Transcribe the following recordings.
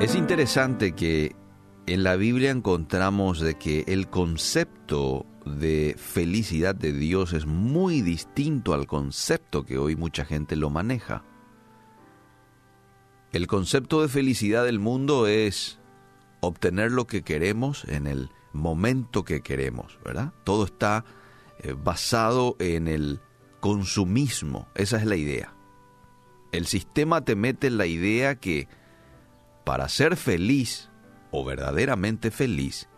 Es interesante que en la Biblia encontramos de que el concepto de felicidad de Dios es muy distinto al concepto que hoy mucha gente lo maneja. El concepto de felicidad del mundo es obtener lo que queremos en el momento que queremos, ¿verdad? Todo está eh, basado en el consumismo, esa es la idea. El sistema te mete la idea que para ser feliz o verdaderamente feliz,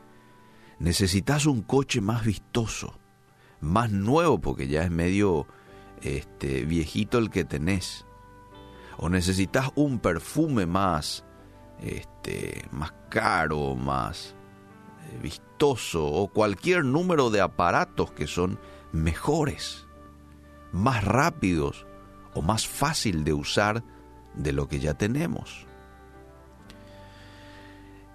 necesitas un coche más vistoso, más nuevo porque ya es medio este, viejito el que tenés. O necesitas un perfume más, este, más caro, más eh, vistoso, o cualquier número de aparatos que son mejores, más rápidos o más fácil de usar de lo que ya tenemos.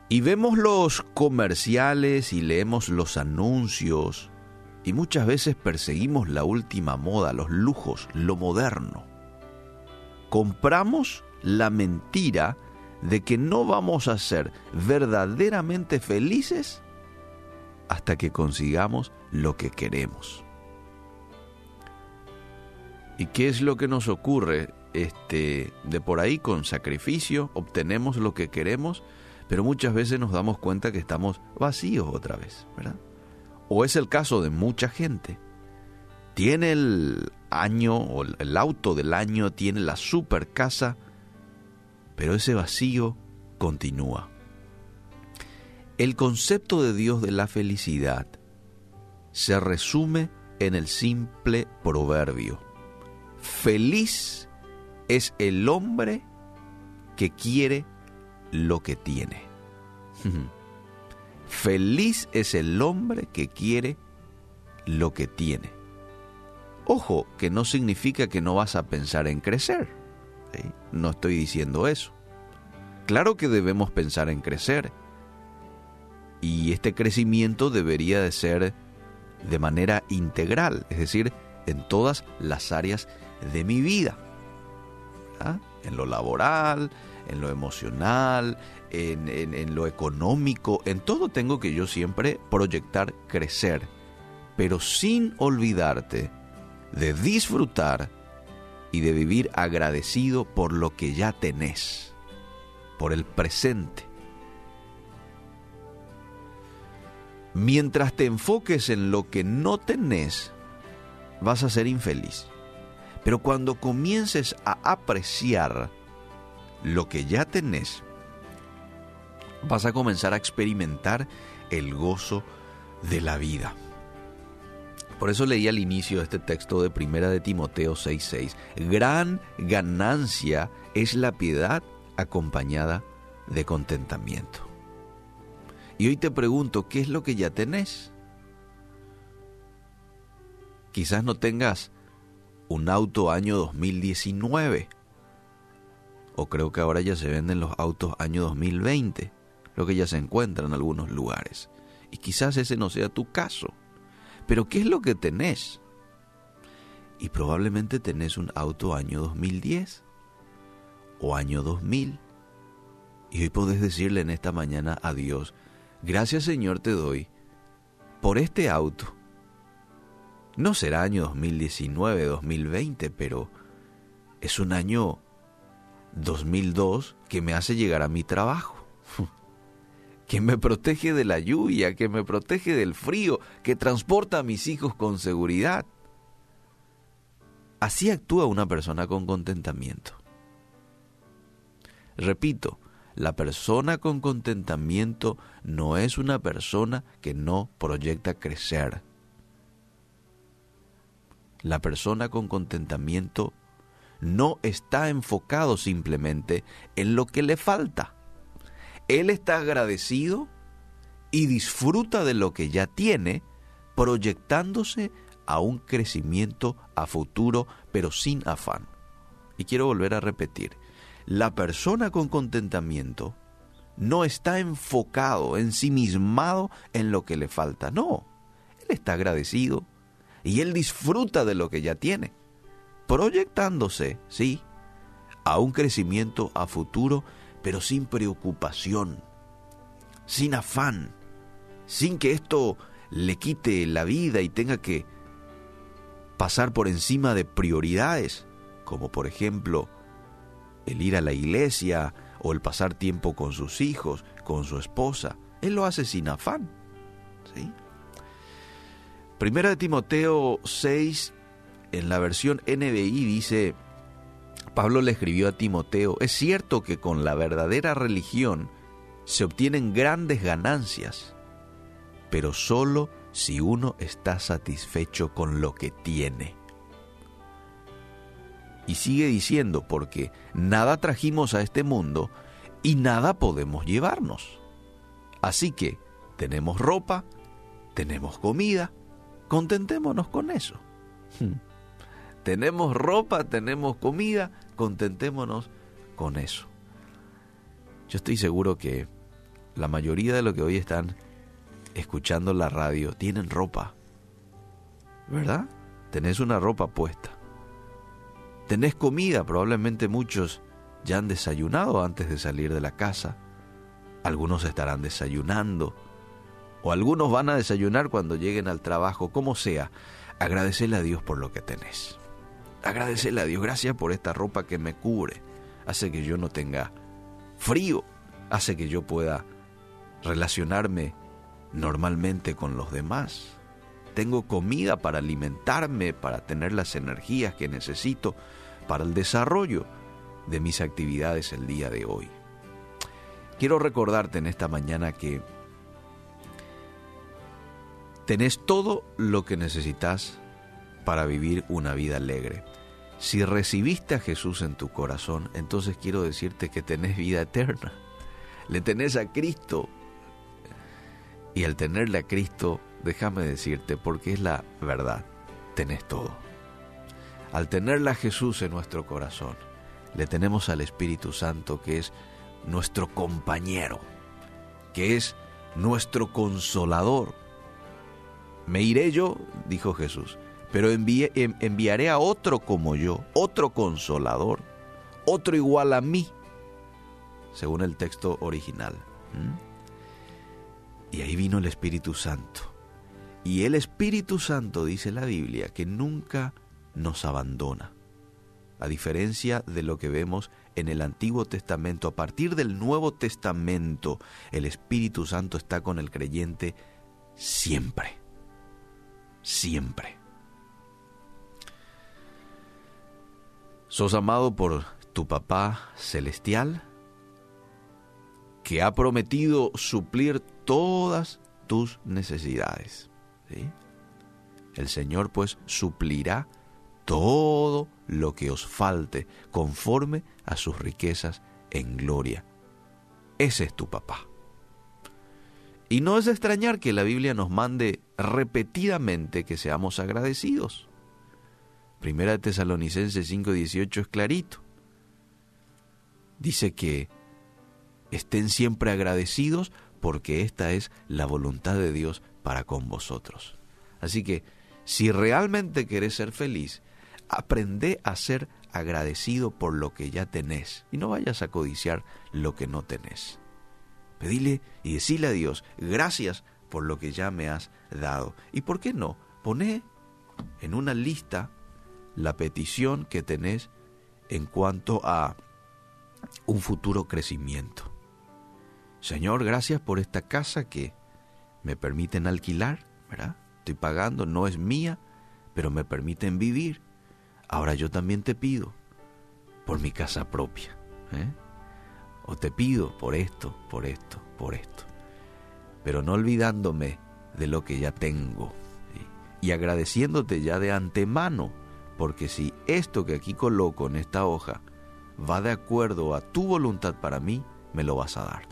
Y vemos los comerciales y leemos los anuncios y muchas veces perseguimos la última moda, los lujos, lo moderno. Compramos la mentira de que no vamos a ser verdaderamente felices hasta que consigamos lo que queremos. ¿Y qué es lo que nos ocurre? Este, de por ahí con sacrificio obtenemos lo que queremos, pero muchas veces nos damos cuenta que estamos vacíos otra vez, ¿verdad? O es el caso de mucha gente. Tiene el año o el auto del año, tiene la super casa, pero ese vacío continúa. El concepto de Dios de la felicidad se resume en el simple proverbio. Feliz es el hombre que quiere lo que tiene. Feliz es el hombre que quiere lo que tiene. Ojo, que no significa que no vas a pensar en crecer. No estoy diciendo eso. Claro que debemos pensar en crecer. Y este crecimiento debería de ser de manera integral, es decir, en todas las áreas de mi vida. En lo laboral, en lo emocional, en, lo económico, en todo tengo que yo siempre proyectar crecer, pero sin olvidarte de disfrutar y de vivir agradecido por lo que ya tenés, por el presente. Mientras te enfoques en lo que no tenés, vas a ser infeliz. Pero cuando comiences a apreciar lo que ya tenés, vas a comenzar a experimentar el gozo de la vida. Por eso leí al inicio este texto de Primera de Timoteo 6:6. Gran ganancia es la piedad acompañada de contentamiento. Y hoy te pregunto, ¿qué es lo que ya tenés? Quizás no tengas un auto año 2019. O creo que ahora ya se venden los autos año 2020, lo que ya se encuentra en algunos lugares. Y quizás ese no sea tu caso. Pero ¿qué es lo que tenés? Y probablemente tenés un auto año 2010 o año 2000. Y hoy podés decirle en esta mañana a Dios, gracias Señor te doy por este auto no será año 2019, 2020, pero es un año 2002 que me hace llegar a mi trabajo, que me protege de la lluvia, que me protege del frío, que transporta a mis hijos con seguridad. Así actúa una persona con contentamiento. Repito, la persona con contentamiento no es una persona que no proyecta crecer la persona con contentamiento no está enfocado simplemente en lo que le falta. Él está agradecido y disfruta de lo que ya tiene, proyectándose a un crecimiento a futuro, pero sin afán. Y quiero volver a repetir, la persona con contentamiento no está enfocado, ensimismado en lo que le falta, no. Él está agradecido, y él disfruta de lo que ya tiene, proyectándose, sí, a un crecimiento a futuro, pero sin preocupación, sin afán, sin que esto le quite la vida y tenga que pasar por encima de prioridades, como por ejemplo el ir a la iglesia o el pasar tiempo con sus hijos, con su esposa. Él lo hace sin afán. ¿sí? Primera de Timoteo 6, en la versión NBI dice, Pablo le escribió a Timoteo, es cierto que con la verdadera religión se obtienen grandes ganancias, pero solo si uno está satisfecho con lo que tiene. Y sigue diciendo, porque nada trajimos a este mundo y nada podemos llevarnos. Así que tenemos ropa, tenemos comida, contentémonos con eso. Tenemos ropa, tenemos comida, contentémonos con eso. Yo estoy seguro que la mayoría de los que hoy están escuchando la radio tienen ropa, ¿verdad? Tenés una ropa puesta. Tenés comida, probablemente muchos ya han desayunado antes de salir de la casa. Algunos estarán desayunando. O algunos van a desayunar cuando lleguen al trabajo, como sea. Agradecele a Dios por lo que tenés. Agradecele a Dios, gracias por esta ropa que me cubre. Hace que yo no tenga frío. Hace que yo pueda relacionarme normalmente con los demás. Tengo comida para alimentarme, para tener las energías que necesito para el desarrollo de mis actividades el día de hoy. Quiero recordarte en esta mañana que tenés todo lo que necesitas para vivir una vida alegre. Si recibiste a Jesús en tu corazón, entonces quiero decirte que tenés vida eterna. Le tenés a Cristo y al tenerle a Cristo, déjame decirte, porque es la verdad, tenés todo. Al tenerle a Jesús en nuestro corazón, le tenemos al Espíritu Santo que es nuestro compañero, que es nuestro consolador. Me iré yo, dijo Jesús, pero enviaré a otro como yo, otro consolador, otro igual a mí, según el texto original. Y ahí vino el Espíritu Santo. Y el Espíritu Santo, dice la Biblia, que nunca nos abandona. A diferencia de lo que vemos en el Antiguo Testamento, a partir del Nuevo Testamento, el Espíritu Santo está con el creyente siempre. Siempre. ¿Sos amado por tu papá celestial? que ha prometido suplir todas tus necesidades. El Señor pues suplirá todo lo que os falte conforme a sus riquezas en gloria. Ese es tu papá. Y no es extrañar que la Biblia nos mande repetidamente que seamos agradecidos. Primera de Tesalonicenses 5:18 es clarito. Dice que estén siempre agradecidos porque esta es la voluntad de Dios para con vosotros. Así que, si realmente querés ser feliz, aprende a ser agradecido por lo que ya tenés y no vayas a codiciar lo que no tenés. Pedile y decile a Dios, gracias por lo que ya me has dado. ¿Y por qué no? Poné en una lista la petición que tenés en cuanto a un futuro crecimiento. Señor, gracias por esta casa que me permiten alquilar, ¿verdad? Estoy pagando, no es mía, pero me permiten vivir. Ahora yo también te pido por mi casa propia. ¿eh? O te pido por esto, por esto, por esto. Pero no olvidándome de lo que ya tengo. Y agradeciéndote ya de antemano, porque si esto que aquí coloco en esta hoja va de acuerdo a tu voluntad para mí, me lo vas a dar.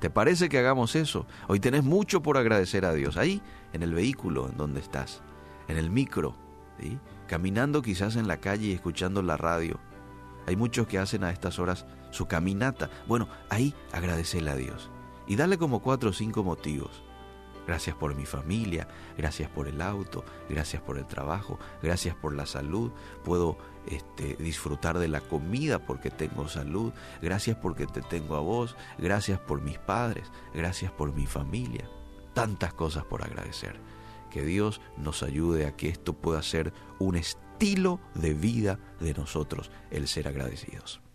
¿Te parece que hagamos eso? Hoy tenés mucho por agradecer a Dios. Ahí, en el vehículo, en donde estás, en el micro, caminando quizás en la calle y escuchando la radio. Hay muchos que hacen a estas horas su caminata. Bueno, ahí agradecele a Dios. Y dale como cuatro o cinco motivos Gracias por mi familia, gracias por el auto, gracias por el trabajo, gracias por la salud. Puedo este, disfrutar de la comida porque tengo salud. Gracias porque te tengo a vos. Gracias por mis padres. Gracias por mi familia. Tantas cosas por agradecer. Que Dios nos ayude a que esto pueda ser un estilo de vida de nosotros, el ser agradecidos.